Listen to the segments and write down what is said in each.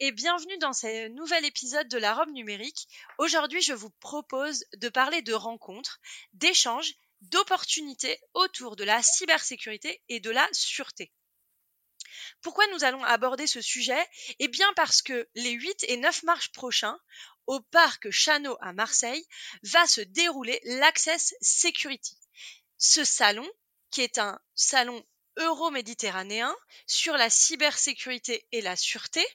et bienvenue dans ce nouvel épisode de la robe numérique. Aujourd'hui, je vous propose de parler de rencontres, d'échanges, d'opportunités autour de la cybersécurité et de la sûreté. Pourquoi nous allons aborder ce sujet? Eh bien parce que les 8 et 9 mars prochains, au parc Chano à Marseille, va se dérouler l'Access Security. Ce salon, qui est un salon euro-méditerranéen sur la cybersécurité et la sûreté.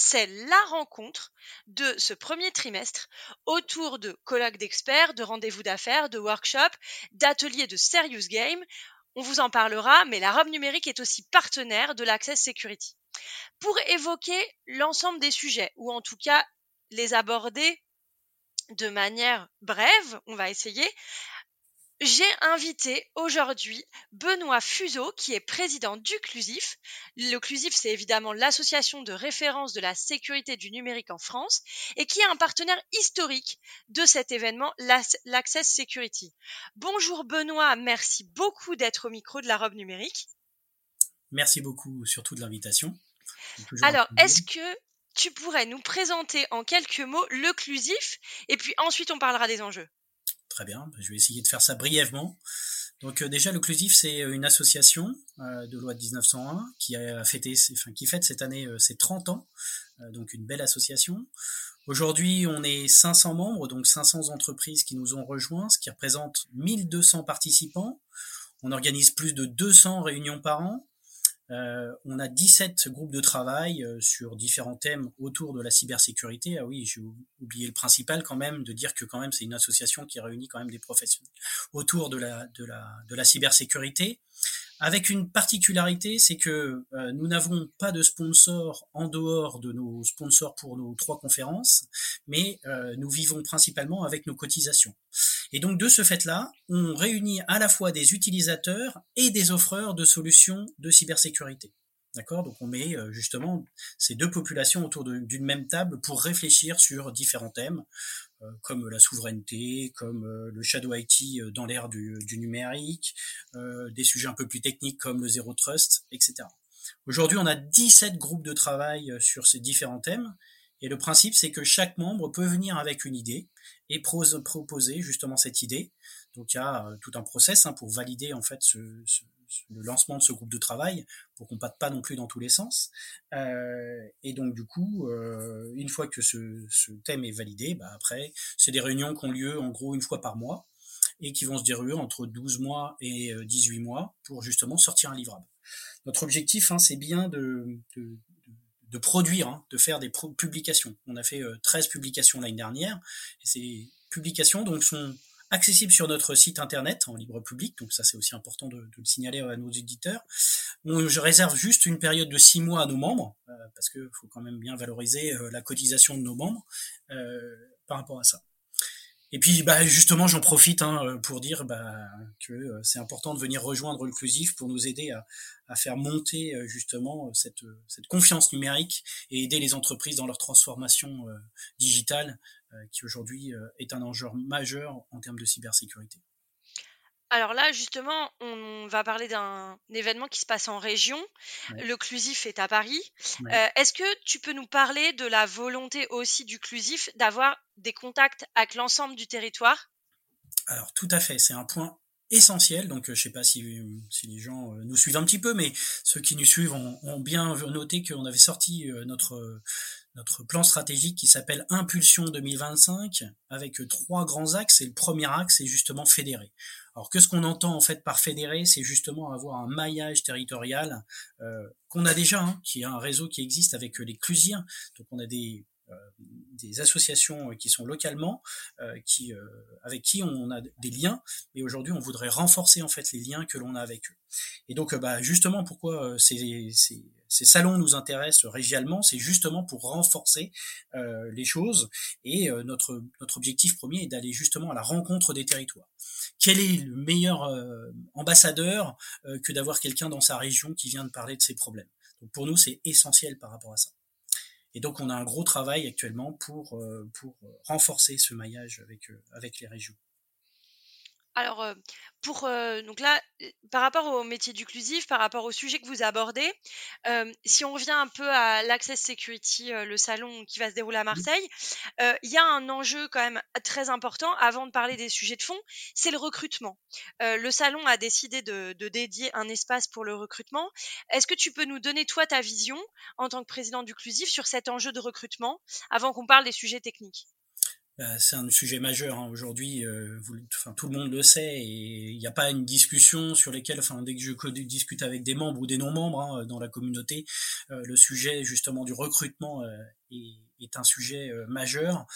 C'est la rencontre de ce premier trimestre autour de colloques d'experts, de rendez-vous d'affaires, de workshops, d'ateliers de serious game. On vous en parlera, mais la robe numérique est aussi partenaire de l'Access Security. Pour évoquer l'ensemble des sujets, ou en tout cas les aborder de manière brève, on va essayer, j'ai invité aujourd'hui Benoît Fuseau, qui est président du CLUSIF. Le CLUSIF, c'est évidemment l'association de référence de la sécurité du numérique en France et qui est un partenaire historique de cet événement, l'Access Security. Bonjour Benoît, merci beaucoup d'être au micro de la robe numérique. Merci beaucoup surtout de l'invitation. Alors, est-ce que tu pourrais nous présenter en quelques mots le CLUSIF et puis ensuite on parlera des enjeux? Très bien, je vais essayer de faire ça brièvement. Donc euh, déjà, l'Occlusif, c'est une association euh, de loi de 1901 qui a fêté, fête cette année euh, ses 30 ans, donc une belle association. Aujourd'hui, on est 500 membres, donc 500 entreprises qui nous ont rejoints, ce qui représente 1200 participants. On organise plus de 200 réunions par an. Euh, on a 17 groupes de travail euh, sur différents thèmes autour de la cybersécurité. Ah oui, j'ai oublié le principal quand même de dire que quand même c'est une association qui réunit quand même des professionnels autour de la de la de la cybersécurité avec une particularité, c'est que euh, nous n'avons pas de sponsors en dehors de nos sponsors pour nos trois conférences, mais euh, nous vivons principalement avec nos cotisations. Et donc de ce fait-là, on réunit à la fois des utilisateurs et des offreurs de solutions de cybersécurité. D'accord? Donc on met euh, justement ces deux populations autour d'une même table pour réfléchir sur différents thèmes. Euh, comme la souveraineté, comme euh, le shadow IT euh, dans l'ère du, numérique, des sujets un peu plus techniques comme le zéro trust, etc. Aujourd'hui, on a 17 groupes de travail sur ces différents thèmes. Et le principe, c'est que chaque membre peut venir avec une idée et proposer justement cette idée. Donc il y a tout un process hein, pour valider en fait ce, le lancement de ce groupe de travail pour qu'on parte pas non plus dans tous les sens. Euh, et donc du coup, euh, une fois que ce, thème est validé, bah après, c'est des réunions qui ont lieu en gros une fois par mois et qui vont se dérouler entre 12 mois et 18 euh, mois pour justement sortir un livrable. Notre objectif, hein, c'est bien de, de, produire, hein, de faire des publications. On a fait 13 publications l'année dernière, et ces publications donc sont accessible sur notre site internet en libre public, donc ça c'est aussi important de, de, le signaler à nos éditeurs. je réserve juste une période de six mois à nos membres, euh, parce qu'il faut quand même bien valoriser euh, la cotisation de nos membres euh, par rapport à ça. Et puis bah, justement, j'en profite hein, pour dire bah, que c'est important de venir rejoindre l'inclusif pour nous aider à, à faire monter justement cette, cette, confiance numérique et aider les entreprises dans leur transformation digitale euh, qui aujourd'hui euh, est un enjeu majeur en termes de cybersécurité. Alors là, justement, on va parler d'un événement qui se passe en région. Le Clusif est à Paris. Euh, est-ce que tu peux nous parler de la volonté aussi du Clusif d'avoir des contacts avec l'ensemble du territoire? Alors tout à fait, c'est un point essentiel. Donc, je ne sais pas si, si, les gens nous suivent un petit peu, mais ceux qui nous suivent ont, ont bien noté qu'on avait sorti notre notre plan stratégique qui s'appelle Impulsion 2025 avec trois grands axes et le premier axe est justement fédérer. Alors que ce qu'on entend en fait par fédérer, c'est justement avoir un maillage territorial euh, qu'on a déjà, hein, qui est un réseau qui existe avec les Clusiens. Donc on a des euh, des associations qui sont localement, euh, qui, euh, avec qui on a des liens, mais aujourd'hui on voudrait renforcer en fait les liens que l'on a avec eux. Et donc bah, justement pourquoi ces, ces, ces salons nous intéressent régialement, c'est justement pour renforcer euh, les choses. Et euh, notre, notre objectif premier est d'aller justement à la rencontre des territoires. Quel est le meilleur euh, ambassadeur que d'avoir quelqu'un dans sa région qui vient de parler de ses problèmes? Donc pour nous, c'est essentiel par rapport à ça. Et donc on a un gros travail actuellement pour, pour renforcer ce maillage avec, avec les régions. Alors, euh, pour euh, donc là, euh, par rapport au métier d'uclusif, par rapport au sujet que vous abordez, si on revient un peu à l'Access Security, le salon qui va se dérouler à Marseille, il y a un enjeu quand même très important avant de parler des sujets de fond, c'est le recrutement. le salon a décidé de, de dédier un espace pour le recrutement. Est-ce que tu peux nous donner toi ta vision en tant que président d'Uclusif sur cet enjeu de recrutement avant qu'on parle des sujets techniques? C'est un sujet majeur hein. aujourd'hui. Euh, tout le monde le sait et il n'y a pas une discussion sur lesquelles, enfin, dès que je discute avec des membres ou des non-membres hein, dans la communauté, euh, le sujet justement du recrutement euh, est, est, un sujet majeur.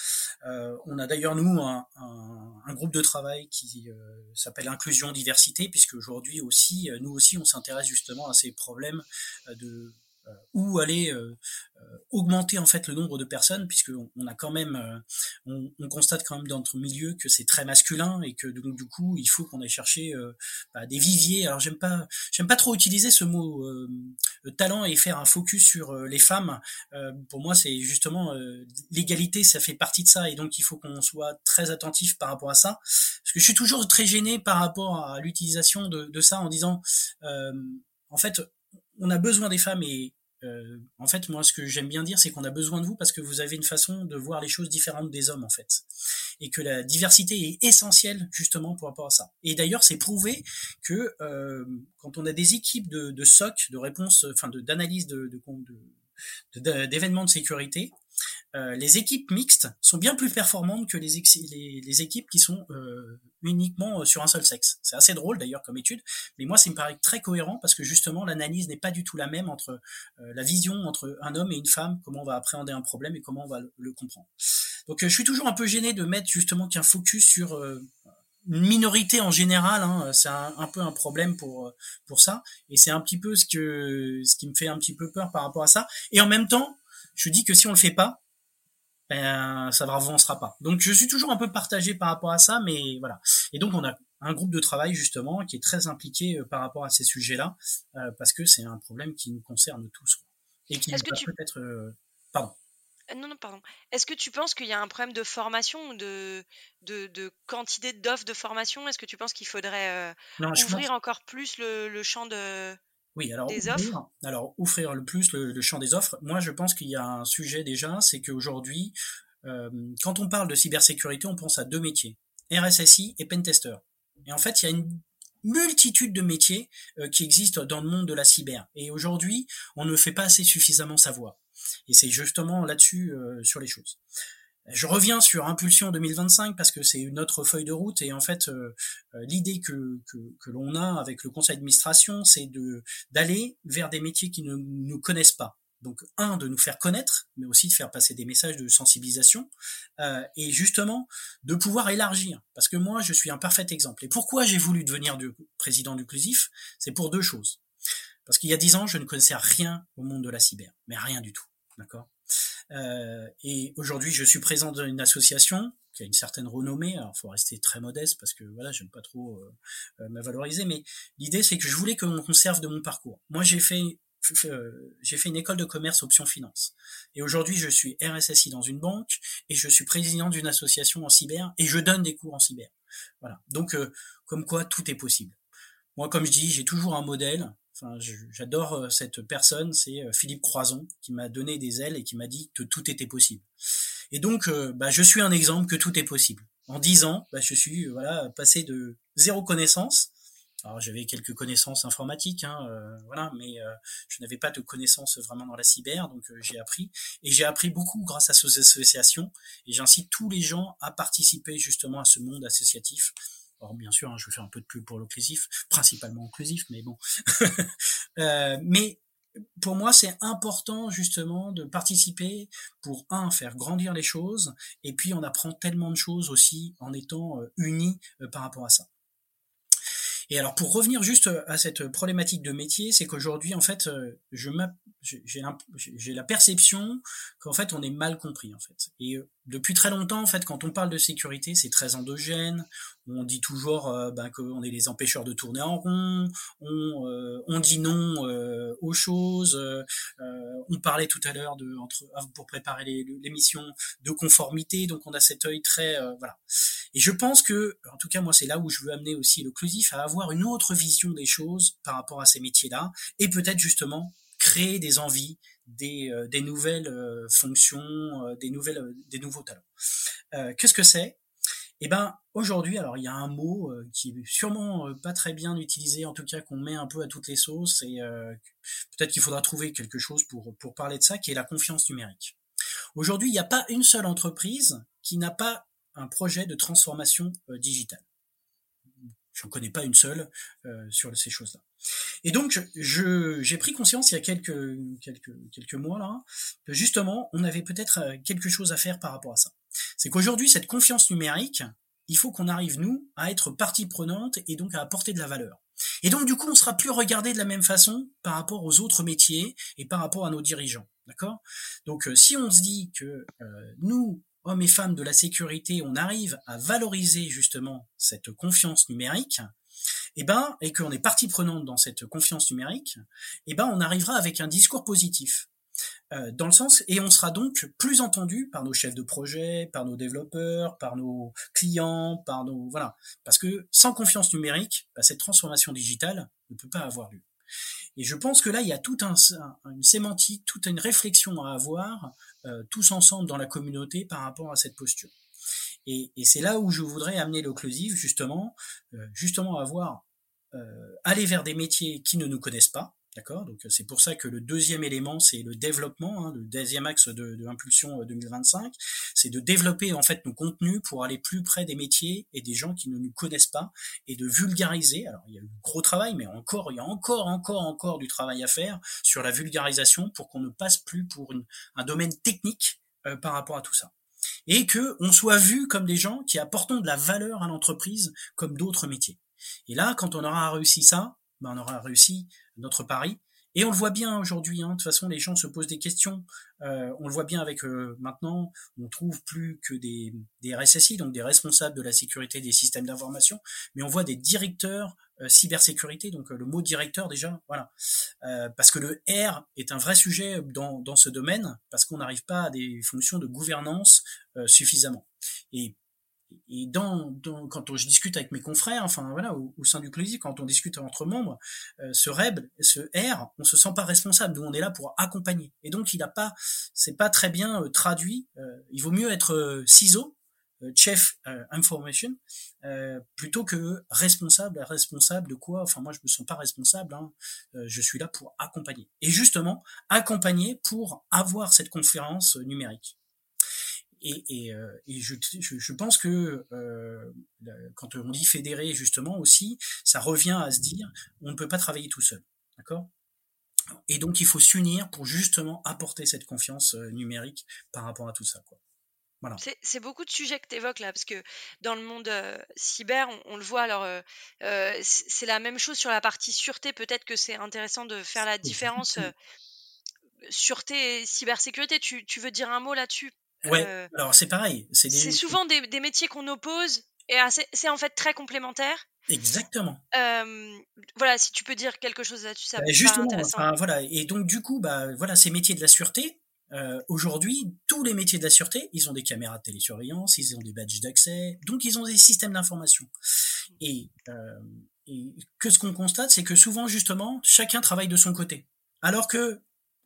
on a d'ailleurs nous un, un, un, groupe de travail qui s'appelle Inclusion Diversité, puisque aujourd'hui aussi, nous aussi, on s'intéresse justement à ces problèmes de euh, ou aller euh, euh, augmenter en fait le nombre de personnes puisque on, a quand même on, on, constate quand même dans notre milieu que c'est très masculin et que donc du coup il faut qu'on aille chercher bah, des viviers. Alors j'aime pas j'aime pas trop utiliser ce mot talent et faire un focus sur les femmes. Pour moi c'est justement l'égalité ça fait partie de ça et donc il faut qu'on soit très attentif par rapport à ça. Parce que je suis toujours très gêné par rapport à l'utilisation de, de ça en disant en fait on a besoin des femmes et euh, en fait, moi, ce que j'aime bien dire, c'est qu'on a besoin de vous parce que vous avez une façon de voir les choses différentes des hommes, en fait, et que la diversité est essentielle justement pour rapport à ça. Et d'ailleurs, c'est prouvé que euh, quand on a des équipes de, de SOC, de réponse, enfin, d'analyse de, de, d'événements de sécurité, euh, les équipes mixtes sont bien plus performantes que les, équipes qui sont euh, uniquement euh, sur un seul sexe. C'est assez drôle d'ailleurs comme étude, mais moi ça me paraît très cohérent parce que justement l'analyse n'est pas du tout la même entre la vision entre un homme et une femme, comment on va appréhender un problème et comment on va le, comprendre. Donc je suis toujours un peu gêné de mettre justement qu'un focus sur une minorité en général, hein, c'est un, un, peu un problème pour pour ça, et c'est un petit peu ce que ce qui me fait un petit peu peur par rapport à ça. Et en même temps, je dis que si on le fait pas, ben, ça ne avancera pas. Donc je suis toujours un peu partagé par rapport à ça, mais voilà. Et donc on a un groupe de travail justement qui est très impliqué euh, par rapport à ces sujets-là, euh, parce que c'est un problème qui nous concerne tous. Et qui tu... peut-être... Euh, pardon. Non, non, pardon. Est-ce que tu penses qu'il y a un problème de formation ou de, de, de quantité d'offres de formation? Est-ce que tu penses qu'il faudrait ouvrir encore plus le, le champ de, oui, alors ouvrir, alors offrir le plus le, champ des offres. Moi, je pense qu'il y a un sujet déjà, c'est qu'aujourd'hui, euh, quand on parle de cybersécurité, on pense à deux métiers RSSI et pentester. Et en fait, il y a une multitude de métiers euh, qui existent dans le monde de la cyber. Et aujourd'hui, on ne fait pas assez suffisamment savoir. Et c'est justement là-dessus euh, sur les choses. Je reviens sur Impulsion 2025 parce que c'est une autre feuille de route et en fait euh, euh, l'idée que, que, que l'on a avec le conseil d'administration c'est de d'aller vers des métiers qui ne nous connaissent pas. Donc un de nous faire connaître, mais aussi de faire passer des messages de sensibilisation euh, et justement de pouvoir élargir. Parce que moi je suis un parfait exemple. Et pourquoi j'ai voulu devenir du président du Clusif C'est pour deux choses. Parce qu'il y a dix ans je ne connaissais rien au monde de la cyber, mais rien du tout. D'accord? Et aujourd'hui, je suis présent dans une association qui a une certaine renommée. Alors, faut rester très modeste parce que voilà, j'aime pas trop euh, euh me valoriser. Mais l'idée, c'est que je voulais qu'on conserve de mon parcours. Moi, j'ai fait euh, j'ai fait une école de commerce option finance. Et aujourd'hui, je suis RSSI dans une banque et je suis président d'une association en cyber et je donne des cours en cyber. Voilà. Donc, comme quoi, tout est possible. Moi, comme je dis, j'ai toujours un modèle. Enfin, j'adore euh, cette personne, c'est euh, Philippe Croison, qui m'a donné des ailes et qui m'a dit que tout était possible. Et donc, euh, bah, je suis un exemple que tout est possible. En dix ans, bah, je suis voilà passé de zéro connaissance. Alors j'avais quelques connaissances informatiques, hein, voilà, mais je n'avais pas de connaissances vraiment dans la cyber, donc j'ai appris et j'ai appris beaucoup grâce à ces associations. Et j'incite tous les gens à participer justement à ce monde associatif alors bien sûr, hein, je faire un peu de pub pour l'occlusif, principalement inclusif, mais bon. euh, mais pour moi, c'est important justement de participer pour un faire grandir les choses, et puis on apprend tellement de choses aussi en étant euh, unis euh, par rapport à ça. Et alors pour revenir juste à cette problématique de métier, c'est qu'aujourd'hui en fait, je j'ai la perception qu'en fait on est mal compris en fait. Depuis très longtemps en fait, quand on parle de sécurité, c'est très endogène. On dit toujours euh, ben, qu'on est les empêcheurs de tourner en rond. On, euh, on dit non euh, aux choses. on parlait tout à l'heure de entre pour préparer l'émission de conformité. Donc on a cet œil très voilà. Et je pense que, en tout cas moi c'est là où je veux amener aussi l'occlusif à avoir une autre vision des choses par rapport à ces métiers-là et peut-être justement créer des envies, des, nouvelles fonctions, des nouvelles, des nouveaux talents. Qu'est-ce que c'est? Eh ben aujourd'hui, alors il y a un mot euh, qui est sûrement euh, pas très bien utilisé, en tout cas qu'on met un peu à toutes les sauces, et euh, peut-être qu'il faudra trouver quelque chose pour pour parler de ça, qui est la confiance numérique. Aujourd'hui, il n'y a pas une seule entreprise qui n'a pas un projet de transformation digitale. Je n'en connais pas une seule sur ces choses-là. Et donc, je, j'ai pris conscience il y a quelques, quelques, quelques mois là, que justement, on avait peut-être quelque chose à faire par rapport à ça c'est qu'aujourd'hui, cette confiance numérique, il faut qu'on arrive, nous, à être partie prenante et donc à apporter de la valeur. Et donc, du coup, on sera plus regardé de la même façon par rapport aux autres métiers et par rapport à nos dirigeants. D'accord? Donc, euh, si on se dit que euh, nous, hommes et femmes de la sécurité, on arrive à valoriser justement cette confiance numérique, eh ben, et qu'on est partie prenante dans cette confiance numérique, eh ben, on arrivera avec un discours positif. Euh, dans le sens et on sera donc plus entendu par nos chefs de projet, par nos développeurs, par nos clients, par nos voilà parce que sans confiance numérique, bah, cette transformation digitale ne peut pas avoir lieu. Et je pense que là il y a toute un, une sémantique, toute une réflexion à avoir tous ensemble dans la communauté par rapport à cette posture. Et, et c'est là où je voudrais amener l'occlusive justement, euh, justement avoir aller vers des métiers qui ne nous connaissent pas, D'accord Donc c'est pour ça que le deuxième élément, c'est le développement, hein, le deuxième axe de, de Impulsion 2025, euh, c'est de développer en fait nos contenus pour aller plus près des métiers et des gens qui ne nous connaissent pas et de vulgariser. Alors il y a eu gros travail, mais encore, il y a encore, encore, encore du travail à faire sur la vulgarisation pour qu'on ne passe plus pour une, un domaine technique euh, par rapport à tout ça et que on soit vu comme des gens qui apportent de la valeur à l'entreprise comme d'autres métiers. Et là, quand on aura réussi ça, ben on aura réussi notre pari. Et on le voit bien aujourd'hui. Hein. De toute façon, les gens se posent des questions. Euh, on le voit bien avec euh, maintenant, on trouve plus que des, des RSSI, donc des responsables de la sécurité des systèmes d'information, mais on voit des directeurs euh, cybersécurité. Donc le mot directeur déjà, voilà, parce que le R est un vrai sujet dans, dans ce domaine, parce qu'on n'arrive pas à des fonctions de gouvernance suffisamment. Et et dans, quand je discute avec mes confrères, enfin voilà, au, sein du collectif, quand on discute entre membres, euh, ce REB, ce R, on se sent pas responsable. Nous, on est là pour accompagner. Et donc, il a pas, c'est pas très bien euh, traduit. Euh, il vaut mieux être ciseau, chef information, plutôt que responsable. Responsable de quoi? Enfin, moi, je me sens pas responsable. Hein. je suis là pour accompagner. Et justement, accompagner pour avoir cette conférence numérique. Et, et, euh, et je, je, pense que euh, quand on dit fédérer justement aussi, ça revient à se dire on ne peut pas travailler tout seul, d'accord? Et donc il faut s'unir pour justement apporter cette confiance euh, numérique par rapport à tout ça, quoi. Voilà. C'est beaucoup de sujets que tu évoques là, parce que dans le monde euh, cyber, on, le voit, alors euh, c'est la même chose sur la partie sûreté, peut-être que c'est intéressant de faire la différence. sûreté et cybersécurité, tu, tu veux dire un mot là-dessus? Ouais, euh, alors c'est pareil. C'est souvent des, des, métiers qu'on oppose et c'est en fait très complémentaire. Exactement. Euh, voilà, si tu peux dire quelque chose là-dessus, ça bah, Justement, enfin, voilà. Et donc du coup, bah voilà, ces métiers de la sûreté. Euh, Aujourd'hui, tous les métiers de la sûreté, ils ont des caméras de télésurveillance, ils ont des badges d'accès, donc ils ont des systèmes d'information. Et, euh, et que ce qu'on constate, c'est que souvent justement, chacun travaille de son côté. Alors que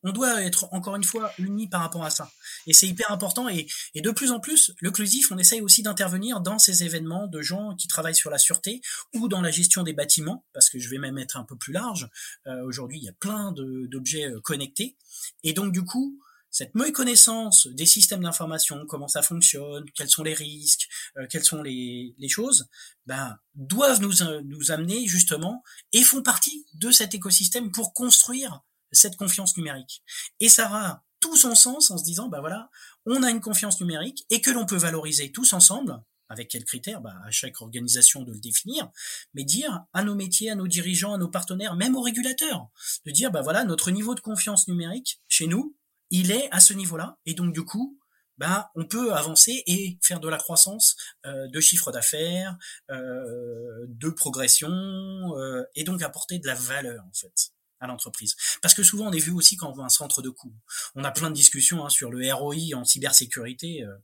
on doit être encore une fois unis par rapport à ça. Et c'est hyper important. Et, de plus en plus, l'occlusif, on essaye aussi d'intervenir dans ces événements de gens qui travaillent sur la sûreté ou dans la gestion des bâtiments, parce que je vais même être un peu plus large. Euh, aujourd'hui, il y a plein d'objets euh, connectés. Et donc, du coup, cette connaissance des systèmes d'information, comment ça fonctionne, quels sont les risques, euh, quelles sont les, choses, ben, doivent nous, nous amener justement et font partie de cet écosystème pour construire cette confiance numérique. Et ça aura tout son sens en se disant, bah voilà, on a une confiance numérique et que l'on peut valoriser tous ensemble, avec quels critères? Bah, À chaque organisation de le définir, mais dire à nos métiers, à nos dirigeants, à nos partenaires, même aux régulateurs, de dire bah voilà notre niveau de confiance numérique chez nous, il est à ce niveau-là, et donc du coup, bah, on peut avancer et faire de la croissance euh, de chiffre d'affaires, euh, de progression, euh, et donc apporter de la valeur en fait à l'entreprise. Parce que souvent on est vu aussi quand on voit un centre de coût. On a plein de discussions hein, sur le ROI en cybersécurité. Euh,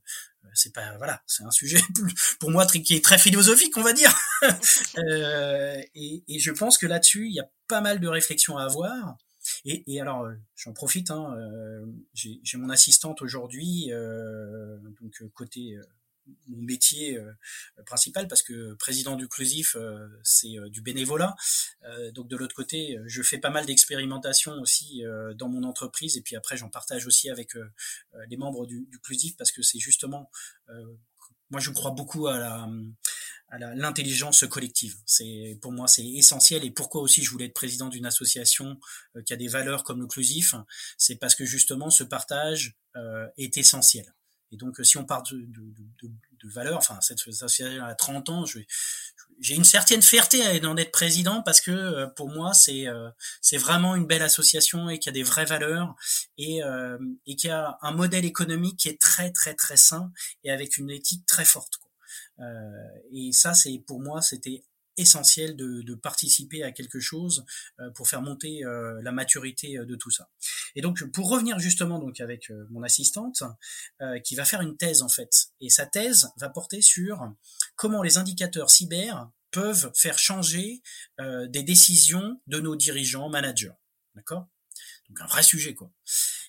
c'est pas voilà, c'est un sujet pour moi qui est très philosophique, on va dire. euh, et, et, je pense que là-dessus il y a pas mal de réflexions à avoir. Et, et alors, euh, j'en profite, hein, euh, j'ai mon assistante aujourd'hui, euh, donc côté mon métier principal parce que président du Clusif c'est du bénévolat donc de l'autre côté je fais pas mal d'expérimentation aussi dans mon entreprise et puis après j'en partage aussi avec les membres du, du Clusif parce que c'est justement moi je crois beaucoup à la l'intelligence collective. C'est pour moi c'est essentiel et pourquoi aussi je voulais être président d'une association euh, qui a des valeurs comme l'inclusif, c'est parce que justement ce partage euh, est essentiel. Et donc si on parle de, de, de, de valeurs, enfin cette association a 30 ans, j'ai une certaine fierté d'en être président parce que euh, pour moi c'est euh, c'est vraiment une belle association et qui a des vraies valeurs et euh, et qui a un modèle économique qui est très très très sain et avec une éthique très forte. Euh, et ça, c'est pour moi, c'était essentiel de, de, participer à quelque chose euh, pour faire monter euh, la maturité de tout ça. Et donc pour revenir justement donc avec mon assistante qui va faire une thèse en fait et sa thèse va porter sur comment les indicateurs cyber peuvent faire changer des décisions de nos dirigeants managers. D'accord? Donc un vrai sujet quoi.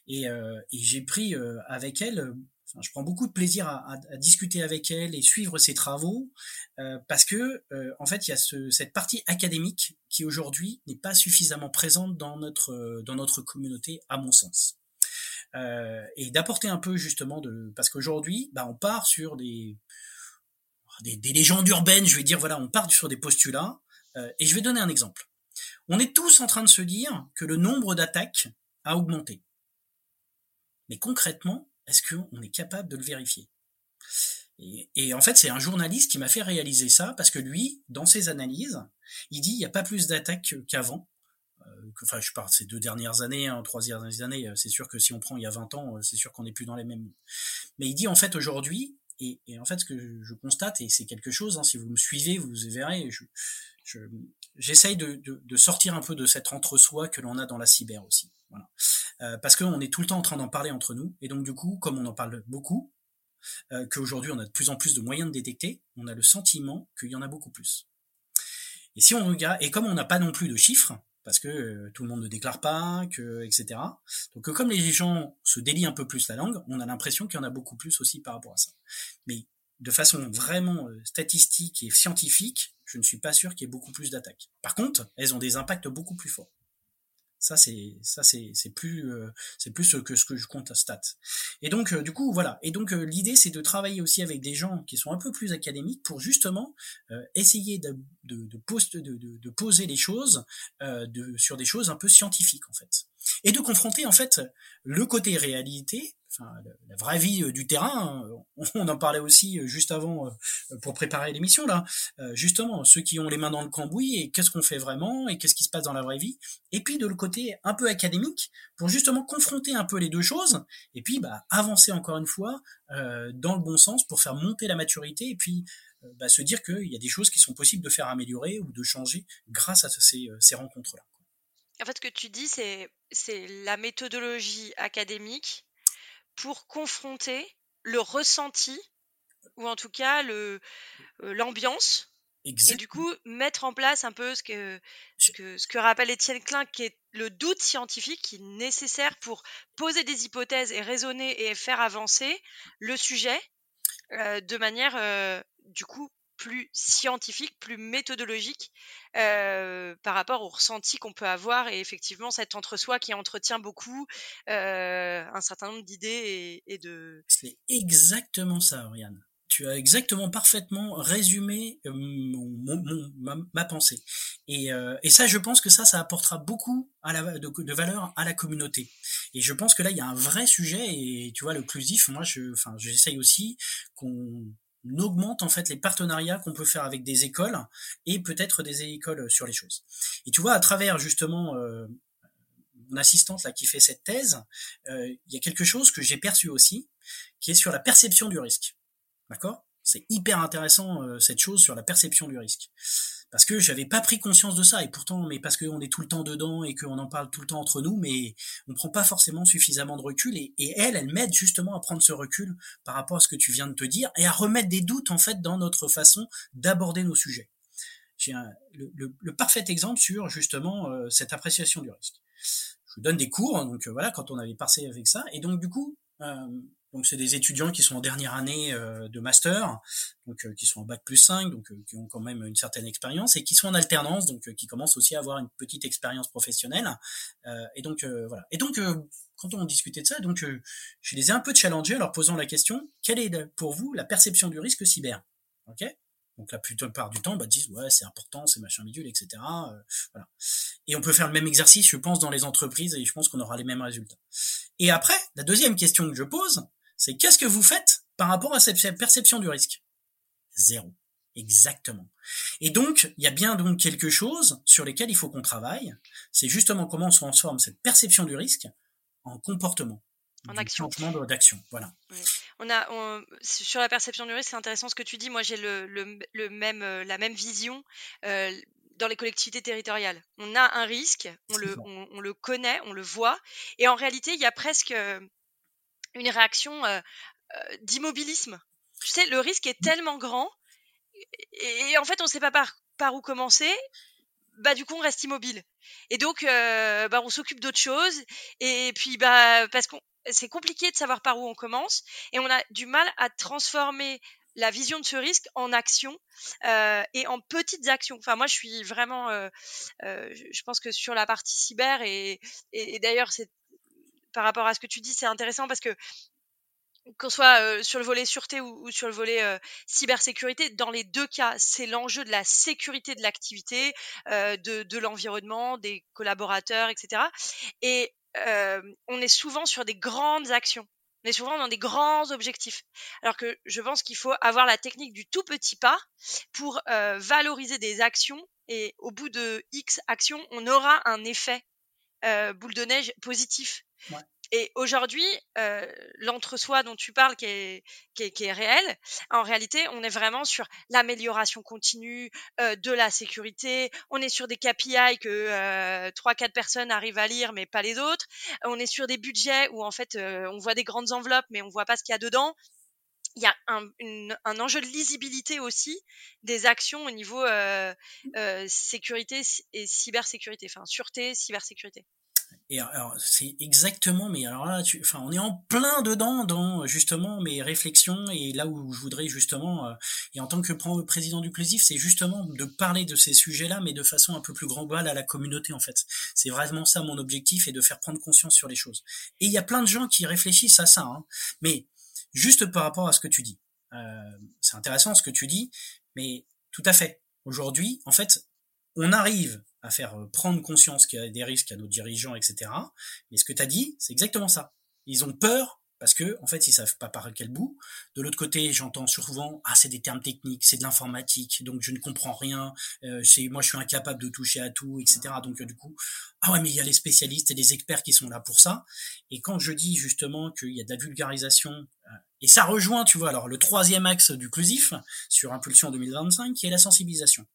Et, et j'ai pris avec elle je prends beaucoup de plaisir à, à, discuter avec elle et suivre ses travaux euh, parce que euh, en fait il y a ce, cette partie académique qui aujourd'hui n'est pas suffisamment présente dans notre euh, dans notre communauté à mon sens. Euh, et d'apporter un peu justement de parce qu'aujourd'hui bah, on part sur des, des, des légendes urbaines je vais dire voilà on part sur des postulats euh, et je vais donner un exemple. On est tous en train de se dire que le nombre d'attaques a augmenté. Mais concrètement est-ce qu'on est capable de le vérifier? Et, en fait, c'est un journaliste qui m'a fait réaliser ça parce que lui, dans ses analyses, il dit il n'y a pas plus d'attaques qu'avant. Euh, enfin, je parle de ces deux dernières années, hein, trois dernières années. Euh, c'est sûr que si on prend il y a 20 ans, euh, c'est sûr qu'on n'est plus dans les mêmes. Mais il dit en fait aujourd'hui, et, en fait ce que je constate, et c'est quelque chose, hein, si vous me suivez, vous verrez, je, j'essaye de, sortir un peu de cet entre-soi que l'on a dans la cyber aussi. Voilà. Euh, parce qu'on est tout le temps en train d'en parler entre nous, et donc du coup, comme on en parle beaucoup, euh, qu'aujourd'hui on a de plus en plus de moyens de détecter, on a le sentiment qu'il y en a beaucoup plus. Et si on regarde, et comme on n'a pas non plus de chiffres, parce que euh, tout le monde ne déclare pas, que etc. Donc comme les gens se délient un peu plus la langue, on a l'impression qu'il y en a beaucoup plus aussi par rapport à ça. Mais de façon vraiment euh, statistique et scientifique, je ne suis pas sûr qu'il y ait beaucoup plus d'attaques. Par contre, elles ont des impacts beaucoup plus forts. Ça c'est ça c'est c'est plus euh, c'est plus que ce que je compte à stat. Et donc euh, du coup voilà. Et donc l'idée c'est de travailler aussi avec des gens qui sont un peu plus académiques pour justement essayer de, de, poser les choses de, sur des choses un peu scientifiques en fait et de confronter en fait le côté réalité enfin, la vraie vie euh, du terrain. Hein. On en parlait aussi euh, juste avant euh, pour préparer l'émission là. Justement, ceux qui ont les mains dans le cambouis et qu'est-ce qu'on fait vraiment et qu'est-ce qui se passe dans la vraie vie. Et puis de le côté un peu académique pour justement confronter un peu les deux choses et puis bah, avancer encore une fois dans le bon sens pour faire monter la maturité et puis bah, se dire qu'il y a des choses qui sont possibles de faire améliorer ou de changer grâce à ces, ces rencontres-là. En fait, ce que tu dis, c'est la méthodologie académique pour confronter le ressenti ou en tout cas le euh, l'ambiance et du coup mettre en place un peu ce que ce que ce que rappelle Étienne Klein qui est le doute scientifique qui est nécessaire pour poser des hypothèses et raisonner et faire avancer le sujet euh, de manière euh, du coup plus scientifique, plus méthodologique euh, par rapport au ressenti qu'on peut avoir et effectivement cet entre-soi qui entretient beaucoup euh, un certain nombre d'idées et, de... C'est exactement ça, Oriane. Tu as exactement parfaitement résumé euh, ma, pensée. Et, et, ça, je pense que ça, ça apportera beaucoup de, valeur à la communauté. Et je pense que là, il y a un vrai sujet. Et tu vois, le clusif, moi, je, enfin, j'essaye aussi qu'on augmente en fait les partenariats qu'on peut faire avec des écoles et peut-être des écoles sur les choses. Et tu vois, à travers justement euh, mon assistante là qui fait cette thèse, euh, il y a quelque chose que j'ai perçu aussi, qui est sur la perception du risque. D'accord? C'est hyper intéressant euh, cette chose sur la perception du risque parce que j'avais pas pris conscience de ça et pourtant mais parce qu'on est tout le temps dedans et qu'on en parle tout le temps entre nous mais on prend pas forcément suffisamment de recul et, elle elle m'aide justement à prendre ce recul par rapport à ce que tu viens de te dire et à remettre des doutes en fait dans notre façon d'aborder nos sujets. J'ai le, parfait exemple sur justement euh, cette appréciation du risque. Je donne des cours donc euh, voilà quand on avait passé avec ça et donc du coup euh, donc c'est des étudiants qui sont en dernière année euh, de master, donc euh, qui sont en bac plus 5, donc euh, qui ont quand même une certaine expérience et qui sont en alternance, donc qui commencent aussi à avoir une petite expérience professionnelle. et donc voilà. Et donc quand on discutait de ça, donc je les ai un peu challengés en leur posant la question quelle est pour vous la perception du risque cyber? Ok? Donc la plupart du temps, bah, disent ouais c'est important, c'est machin bidule, etc. voilà. Et on peut faire le même exercice, je pense, dans les entreprises et je pense qu'on aura les mêmes résultats. Et après, la deuxième question que je pose, c'est qu'est-ce que vous faites par rapport à cette perception du risque? Zéro. Exactement. Et donc, il y a bien donc quelque chose sur lesquels il faut qu'on travaille. C'est justement comment on transforme cette perception du risque en comportement. En action. d'action. Voilà. On a, sur la perception du risque, c'est intéressant ce que tu dis. Moi, j'ai le, le, même, euh, la même vision. Euh, dans les collectivités territoriales. On a un risque, on le, on, le connaît, on le voit, et en réalité, il y a presque euh, une réaction euh, euh, d'immobilisme. Tu sais, le risque est tellement grand et, en fait, on ne sait pas par, par, où commencer. Bah du coup, on reste immobile. Et donc, euh, bah, on s'occupe d'autres choses. Et puis, bah parce qu'on c'est compliqué de savoir par où on commence et on a du mal à transformer la vision de ce risque en action euh, et en petites actions. Enfin, moi, je suis vraiment, euh, euh, je pense que sur la partie cyber et, et, et d'ailleurs, c'est par rapport à ce que tu dis, c'est intéressant parce que qu'on soit sur le volet sûreté ou, sur le volet cybersécurité, dans les deux cas, c'est l'enjeu de la sécurité de l'activité, de, de l'environnement, des collaborateurs, etc. Et on est souvent sur des grandes actions. On est souvent dans des grands objectifs. Alors que je pense qu'il faut avoir la technique du tout petit pas pour valoriser des actions et au bout de X actions, on aura un effet boule de neige positif. Ouais. Et aujourd'hui, euh, l'entre-soi dont tu parles, qui est, qui, est, qui est, réel, en réalité, on est vraiment sur l'amélioration continue euh, de la sécurité. On est sur des KPI que euh, trois, quatre personnes arrivent à lire, mais pas les autres. On est sur des budgets où en fait, euh, on voit des grandes enveloppes, mais on voit pas ce qu'il y a dedans. Il y a un, un, enjeu de lisibilité aussi des actions au niveau euh, euh, sécurité et cybersécurité, enfin sûreté, cybersécurité. Et alors, c'est exactement, mais alors là, tu, enfin, on est en plein dedans dans justement mes réflexions et là où je voudrais justement, euh, et en tant que président du Clusif, c'est justement de parler de ces sujets-là, mais de façon un peu plus globale à la communauté en fait. C'est vraiment ça mon objectif et de faire prendre conscience sur les choses. Et il y a plein de gens qui réfléchissent à ça, hein, mais juste par rapport à ce que tu dis, euh, c'est intéressant ce que tu dis, mais tout à fait. Aujourd'hui, en fait, on arrive à faire euh, prendre conscience qu'il y a des risques à nos dirigeants, etc. Mais ce que tu as dit, c'est exactement ça. Ils ont peur parce que en fait ils savent pas par quel bout. De l'autre côté, j'entends souvent ah c'est des termes techniques, c'est de l'informatique, donc je ne comprends rien. Euh, moi je suis incapable de toucher à tout, etc. Donc euh, du coup ah ouais mais il y a les spécialistes et les experts qui sont là pour ça. Et quand je dis justement qu'il y a de la vulgarisation euh, et ça rejoint, tu vois, alors le troisième axe du clusif sur Impulsion 2025 qui est la sensibilisation.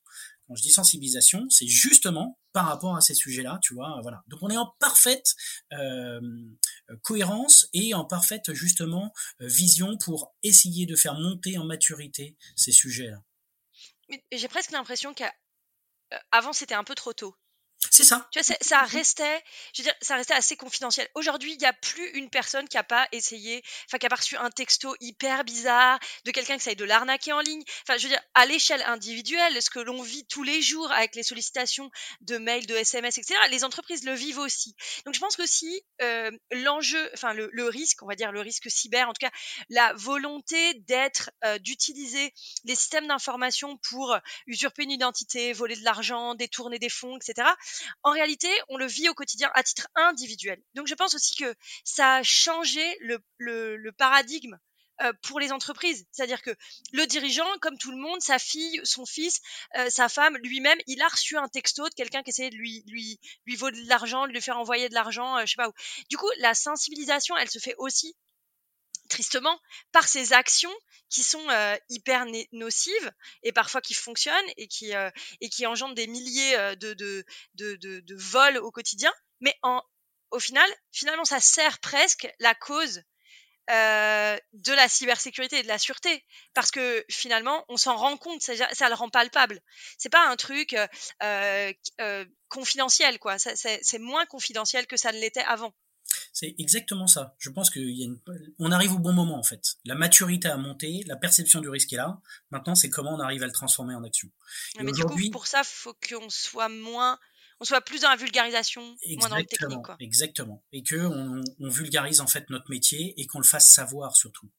Je dis sensibilisation, c'est justement par rapport à ces sujets-là, tu vois, voilà. Donc on est en parfaite euh, cohérence et en parfaite justement euh, vision pour essayer de faire monter en maturité ces sujets-là. J'ai presque l'impression qu'avant c'était un peu trop tôt. C'est ça. Tu vois, ça restait, je veux dire, ça restait assez confidentiel. Aujourd'hui, il n'y a plus une personne qui n'a pas essayé, enfin, qui a pas reçu un texto hyper bizarre de quelqu'un qui essaye de l'arnaquer en ligne. Enfin, je veux dire, à l'échelle individuelle, ce que l'on vit tous les jours avec les sollicitations de mails, de SMS, etc., les entreprises le vivent aussi. Donc, je pense que si euh, l'enjeu, enfin, le, le, risque, on va dire le risque cyber, en tout cas, la volonté d'être, euh, d'utiliser les systèmes d'information pour usurper une identité, voler de l'argent, détourner des fonds, etc., en réalité, on le vit au quotidien à titre individuel. Donc je pense aussi que ça a changé le, paradigme euh, pour les entreprises. C'est-à-dire que le dirigeant, comme tout le monde, sa fille, son fils, euh, sa femme, lui-même, il a reçu un texto de quelqu'un qui essayait de lui lui lui voler de l'argent, de lui faire envoyer de l'argent, je sais pas où. Du coup, la sensibilisation, elle se fait aussi tristement par ces actions qui sont hyper nocives et parfois qui fonctionnent et qui qui engendrent des milliers de de, vols au quotidien. Mais en au final, finalement, ça sert presque la cause euh, de la cybersécurité et de la sûreté. Parce que finalement on s'en rend compte ça, le rend palpable. C'est pas un truc euh, euh, confidentiel quoi. C'est moins confidentiel que ça ne l'était avant c'est exactement ça. Je pense qu'on une... arrive au bon moment en fait. La maturité a monté, la perception du risque est là. Maintenant, c'est comment on arrive à le transformer en action. mais du coup, pour ça, faut qu'on soit moins on soit plus dans la vulgarisation, moins dans le technique. Quoi. Exactement. Et que on, on, vulgarise en fait notre métier et qu'on le fasse savoir surtout.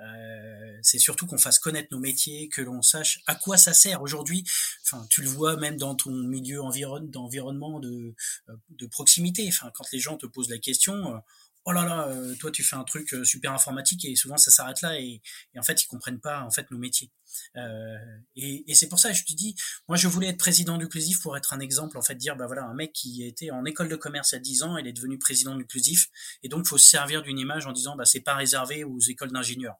Euh, c'est surtout qu'on fasse connaître nos métiers, que l'on sache à quoi ça sert aujourd'hui. Enfin, tu le vois même dans ton milieu environ, d'environnement de, euh, de proximité. Enfin, quand les gens te posent la question, euh, oh là là, euh, toi tu fais un truc euh, super informatique et souvent ça s'arrête là et, et, en fait ils comprennent pas en fait nos métiers. Euh, et, et c'est pour ça je te dis, moi je voulais être président du d'Uclusif pour être un exemple en fait dire bah voilà un mec qui était en école de commerce il y a 10 ans, il est devenu président du d'Uclusif et donc faut se servir d'une image en disant bah c'est pas réservé aux écoles d'ingénieurs.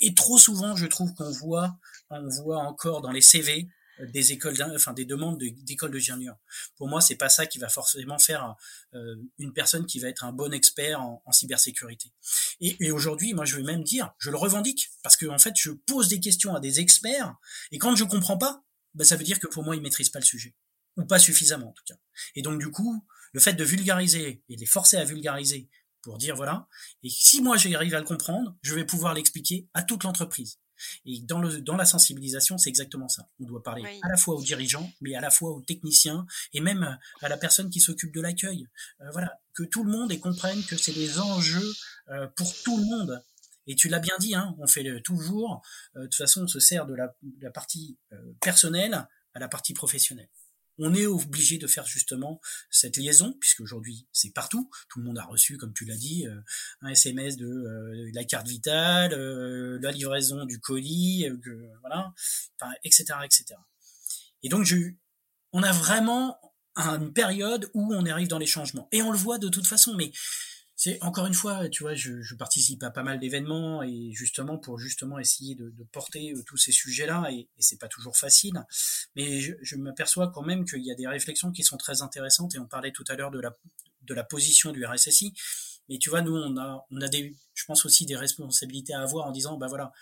Et trop souvent je trouve qu'on voit on voit encore dans les CV des écoles, enfin des demandes d'écoles de d'ingénieurs. Pour moi, c'est pas ça qui va forcément faire euh, une personne qui va être un bon expert en, en cybersécurité. Et, et aujourd'hui, moi, je vais même dire, je le revendique parce que en fait, je pose des questions à des experts et quand je comprends pas, ben, ça veut dire que pour moi, ils maîtrisent pas le sujet ou pas suffisamment en tout cas. Et donc du coup, le fait de vulgariser et de les forcer à vulgariser pour dire voilà, et si moi j'arrive à le comprendre, je vais pouvoir l'expliquer à toute l'entreprise. Et dans, le, dans la sensibilisation, c'est exactement ça. On doit parler à la fois aux dirigeants, mais à la fois aux techniciens et même à la personne qui s'occupe de l'accueil. Euh, voilà, que tout le monde et comprenne que c'est des enjeux euh, pour tout le monde. Et tu l'as bien dit, hein, on fait toujours. Euh, de toute façon, on se sert de la, de la partie personnelle à la partie professionnelle on est obligé de faire justement cette liaison, puisque aujourd'hui c'est partout. Tout le monde a reçu, comme tu l'as dit, euh, un SMS de, euh, la carte vitale, euh, la livraison du colis, voilà, etc., etc. Et donc, on a vraiment une période où on arrive dans les changements. Et on le voit de toute façon, mais c'est encore une fois, tu vois, je, je participe à pas mal d'événements et justement pour justement essayer de, porter euh, tous ces sujets-là et, et c'est pas toujours facile, mais je, je m'aperçois quand même qu'il y a des réflexions qui sont très intéressantes et on parlait tout à l'heure de la de la position du RSSI, mais tu vois, nous on a on a des, je pense aussi des responsabilités à avoir en disant, bah voilà,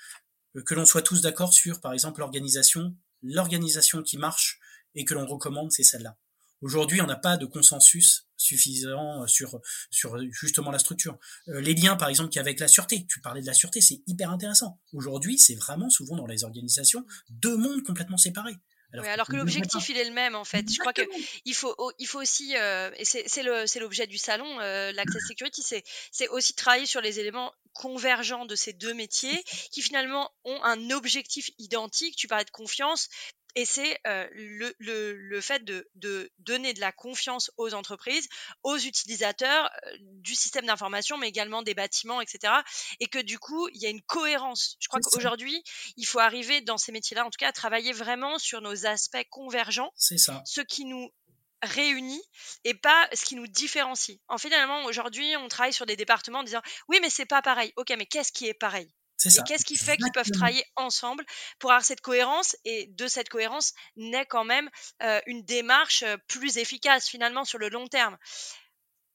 euh, que l'on soit tous d'accord sur, par exemple, l'organisation, l'organisation qui marche et que l'on recommande, c'est celle-là. Aujourd'hui, on n'a pas de consensus suffisant sur sur justement la structure. Euh, les liens, par exemple, qu'il y a avec la sûreté. Tu parlais de la sûreté, c'est hyper intéressant. Aujourd'hui, c'est vraiment souvent dans les organisations deux mondes complètement séparés. Alors, alors que l'objectif il est le même en fait. Je crois que il faut il faut aussi euh, et c'est l'objet du salon euh, l'access security c'est c'est aussi travailler sur les éléments convergents de ces deux métiers qui finalement ont un objectif identique. Tu parlais de confiance, et c'est euh, le, le, le, fait de, de, donner de la confiance aux entreprises, aux utilisateurs euh, du système d'information, mais également des bâtiments, etc. Et que du coup, il y a une cohérence. Je crois qu'aujourd'hui, il faut arriver dans ces métiers-là, en tout cas, à travailler vraiment sur nos aspects convergents. C'est ça. Ce qui nous réunit et pas ce qui nous différencie. En finalement, aujourd'hui, on travaille sur des départements en disant oui, mais c'est pas pareil. Ok, mais qu'est-ce qui est pareil? Et qu'est-ce qui fait qu'ils peuvent travailler ensemble pour avoir cette cohérence? Et de cette cohérence naît quand même euh, une démarche euh, plus efficace finalement sur le long terme.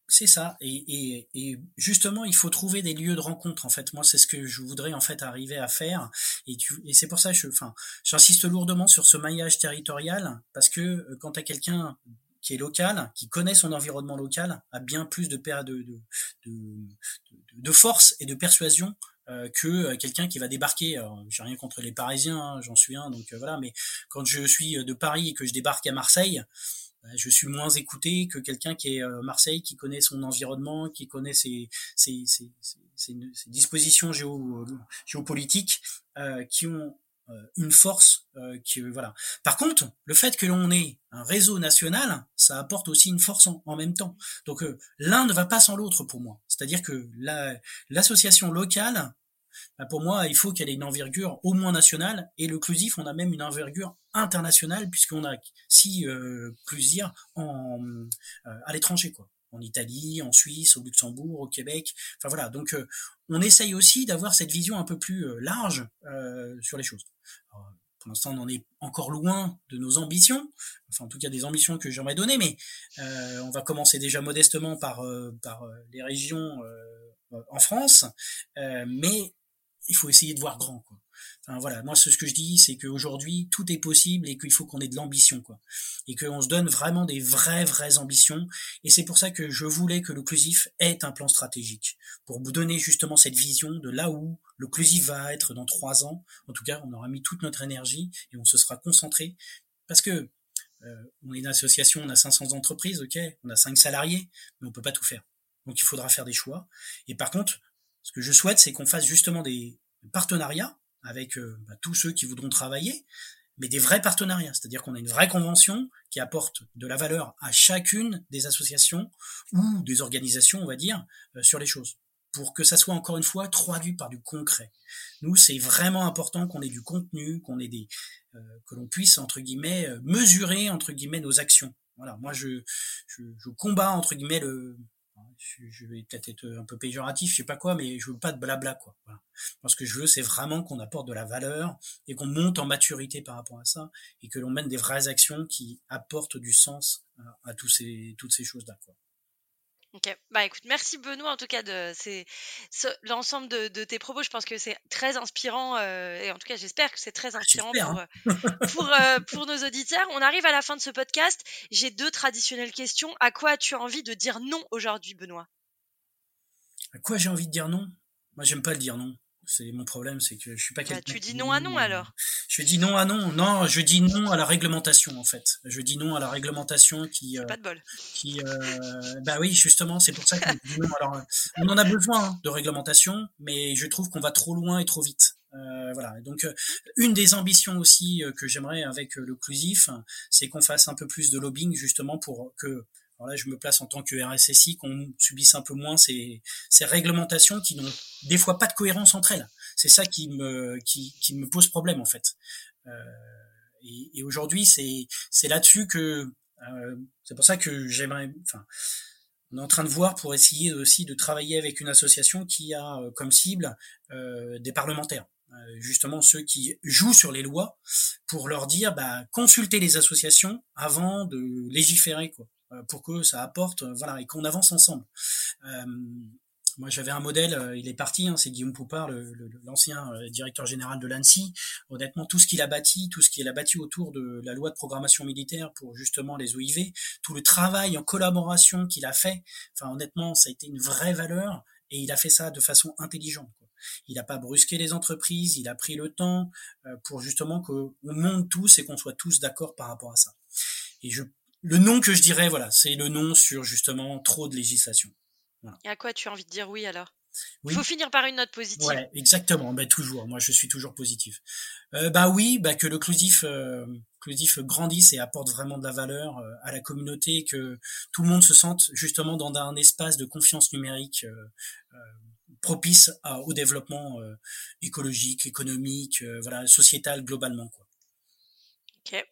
C'est ça. Et, justement, il faut trouver des lieux de rencontre. En fait, moi, c'est ce que je voudrais en fait arriver à faire. Et, et c'est pour ça, je, enfin, j'insiste lourdement sur ce maillage territorial parce que euh, quand tu as quelqu'un qui est local, qui connaît son environnement local, a bien plus de, de, de, de, force et de persuasion euh, que euh, quelqu'un qui va débarquer. J'ai rien contre les Parisiens, hein, j'en suis un, donc euh, voilà. Mais quand je suis de Paris et que je débarque à Marseille, bah, je suis moins écouté que quelqu'un qui est Marseille, qui connaît son environnement, qui connaît ses, ses, ses, ses dispositions géo, géopolitiques, qui ont une force euh, qui voilà. Par contre, le fait que l'on ait un réseau national, ça apporte aussi une force en, en même temps. Donc l'un ne va pas sans l'autre pour moi. C'est-à-dire que l'association locale bah, pour moi, il faut qu'elle ait une envergure au moins nationale. Et le Clusif, on a même une envergure internationale puisqu'on a si euh, en euh, à l'étranger quoi en Italie, en Suisse, au Luxembourg, au Québec. Enfin voilà, donc euh, on essaye aussi d'avoir cette vision un peu plus euh, large euh, sur les choses. pour l'instant, on en est encore loin de nos ambitions, enfin en tout cas des ambitions que j'aimerais donner, mais on va commencer déjà modestement par, par les régions en France, mais il faut essayer de voir grand. Quoi voilà, moi ce que je dis, c'est qu'aujourd'hui tout est possible et qu'il faut qu'on ait de l'ambition, quoi, et qu'on se donne vraiment des vraies vraies ambitions. Et c'est pour ça que je voulais que l'occlusif ait un plan stratégique pour vous donner justement cette vision de là où l'occlusif va être dans trois ans. En tout cas, on aura mis toute notre énergie et on se sera concentré parce que euh, on est une association, on a 500 entreprises, ok, on a 5 salariés, mais on peut pas tout faire. Donc il faudra faire des choix. Et par contre, ce que je souhaite, c'est qu'on fasse justement des partenariats avec euh, bah, tous ceux qui voudront travailler, mais des vrais partenariats, c'est-à-dire qu'on a une vraie convention qui apporte de la valeur à chacune des associations ou des organisations, on va dire, euh, sur les choses, pour que ça soit encore une fois traduit par du concret. Nous, c'est vraiment important qu'on ait du contenu, qu'on ait des, euh, que l'on puisse entre guillemets mesurer entre guillemets nos actions. Voilà, moi je, je, je combats entre guillemets le, je, vais peut-être être un peu péjoratif, je sais pas quoi, mais je veux pas de blabla, quoi. Voilà. ce que je veux, c'est vraiment qu'on apporte de la valeur et qu'on monte en maturité par rapport à ça et que l'on mène des vraies actions qui apportent du sens à, toutes ces choses-là, quoi. Ok, bah écoute, merci Benoît en tout cas de l'ensemble de, de, tes propos. Je pense que c'est très inspirant euh, et en tout cas j'espère que c'est très ah, inspirant pour hein. euh, pour, euh, pour nos auditeurs. On arrive à la fin de ce podcast. J'ai deux traditionnelles questions. À quoi as-tu envie de dire non aujourd'hui, Benoît? À quoi j'ai envie de dire non? Moi, j'aime pas le dire non. C'est mon problème, c'est que je suis pas bah, tu dis non à non alors Je dis non à non. Non, je dis non à la réglementation en fait. Je dis non à la réglementation qui. Euh, pas de bol. Qui, euh, bah oui, justement, c'est pour ça que non. Alors, on en a besoin hein, de réglementation, mais je trouve qu'on va trop loin et trop vite. Euh, voilà. Donc, euh, une des ambitions aussi euh, que j'aimerais avec le Clusif, c'est qu'on fasse un peu plus de lobbying justement pour que alors là, je me place en tant que RSSI, qu'on subisse un peu moins ces, ces réglementations qui n'ont des fois pas de cohérence entre elles. C'est ça qui me, qui, qui me pose problème en fait. Euh, et, et aujourd'hui, c'est, là-dessus que euh, c'est pour ça que j'aimerais. Enfin, on est en train de voir pour essayer aussi de travailler avec une association qui a comme cible euh, des parlementaires euh, justement ceux qui jouent sur les lois pour leur dire bah consultez les associations avant de légiférer quoi pour que ça apporte, euh, voilà, et qu'on avance ensemble. Euh, moi, j'avais un modèle, il est parti, hein, c'est Guillaume Poupard, l'ancien directeur général de l'ANSI. Honnêtement, tout ce qu'il a bâti, tout ce qu'il a bâti autour de la loi de programmation militaire pour justement les OIV, tout le travail en collaboration qu'il a fait, enfin honnêtement, ça a été une vraie valeur et il a fait ça de façon intelligente. Quoi. Il n'a pas brusqué les entreprises, il a pris le temps pour justement qu'on monte tous et qu'on soit tous d'accord par rapport à ça. Et je le nom que je dirais, voilà, c'est le nom sur justement trop de législation. Et à quoi tu as envie de dire oui alors? Il faut finir par une note positive. Ouais, exactement. Ben, toujours. Moi, je suis toujours positif. Euh, bah oui, bah que le euh, grandisse et apporte vraiment de la valeur euh, à la communauté, que tout le monde se sente justement dans un espace de confiance numérique euh, propice au développement écologique, économique, voilà, sociétal globalement. Quoi. Ok.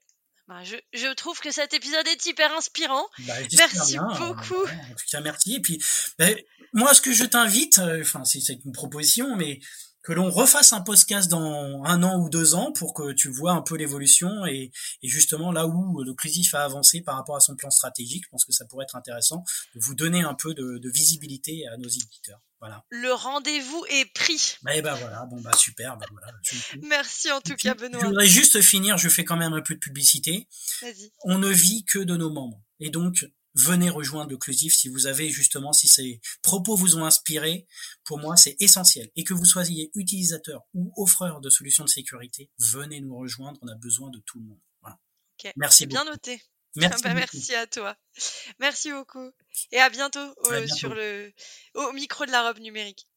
Bah, je, je, trouve que cet épisode est hyper inspirant. Bah, merci beaucoup. en tout cas, merci. Et puis, bah, moi, ce que je t'invite, euh, enfin, c'est une proposition, mais que l'on refasse un podcast dans un an ou deux ans pour que tu vois un peu l'évolution et, et, justement là où le Clusif a avancé par rapport à son plan stratégique. Je pense que ça pourrait être intéressant de vous donner un peu de, de visibilité à nos éditeurs. Voilà. Le rendez-vous est pris. Bah, et bah voilà, bon bah super. Bah, voilà, Merci en tout cas Benoît. Je voudrais juste finir, je fais quand même un peu de publicité. On ne vit que de nos membres. Et donc, venez rejoindre le Clusif si vous avez justement, si ces propos vous ont inspiré. Pour moi, c'est essentiel. Et que vous soyez utilisateur ou offreur de solutions de sécurité, venez nous rejoindre. On a besoin de tout le monde. Voilà. Merci. Bien noté. Merci, bah, merci à toi. Merci beaucoup. Et à bientôt, sur le, au micro de la robe numérique.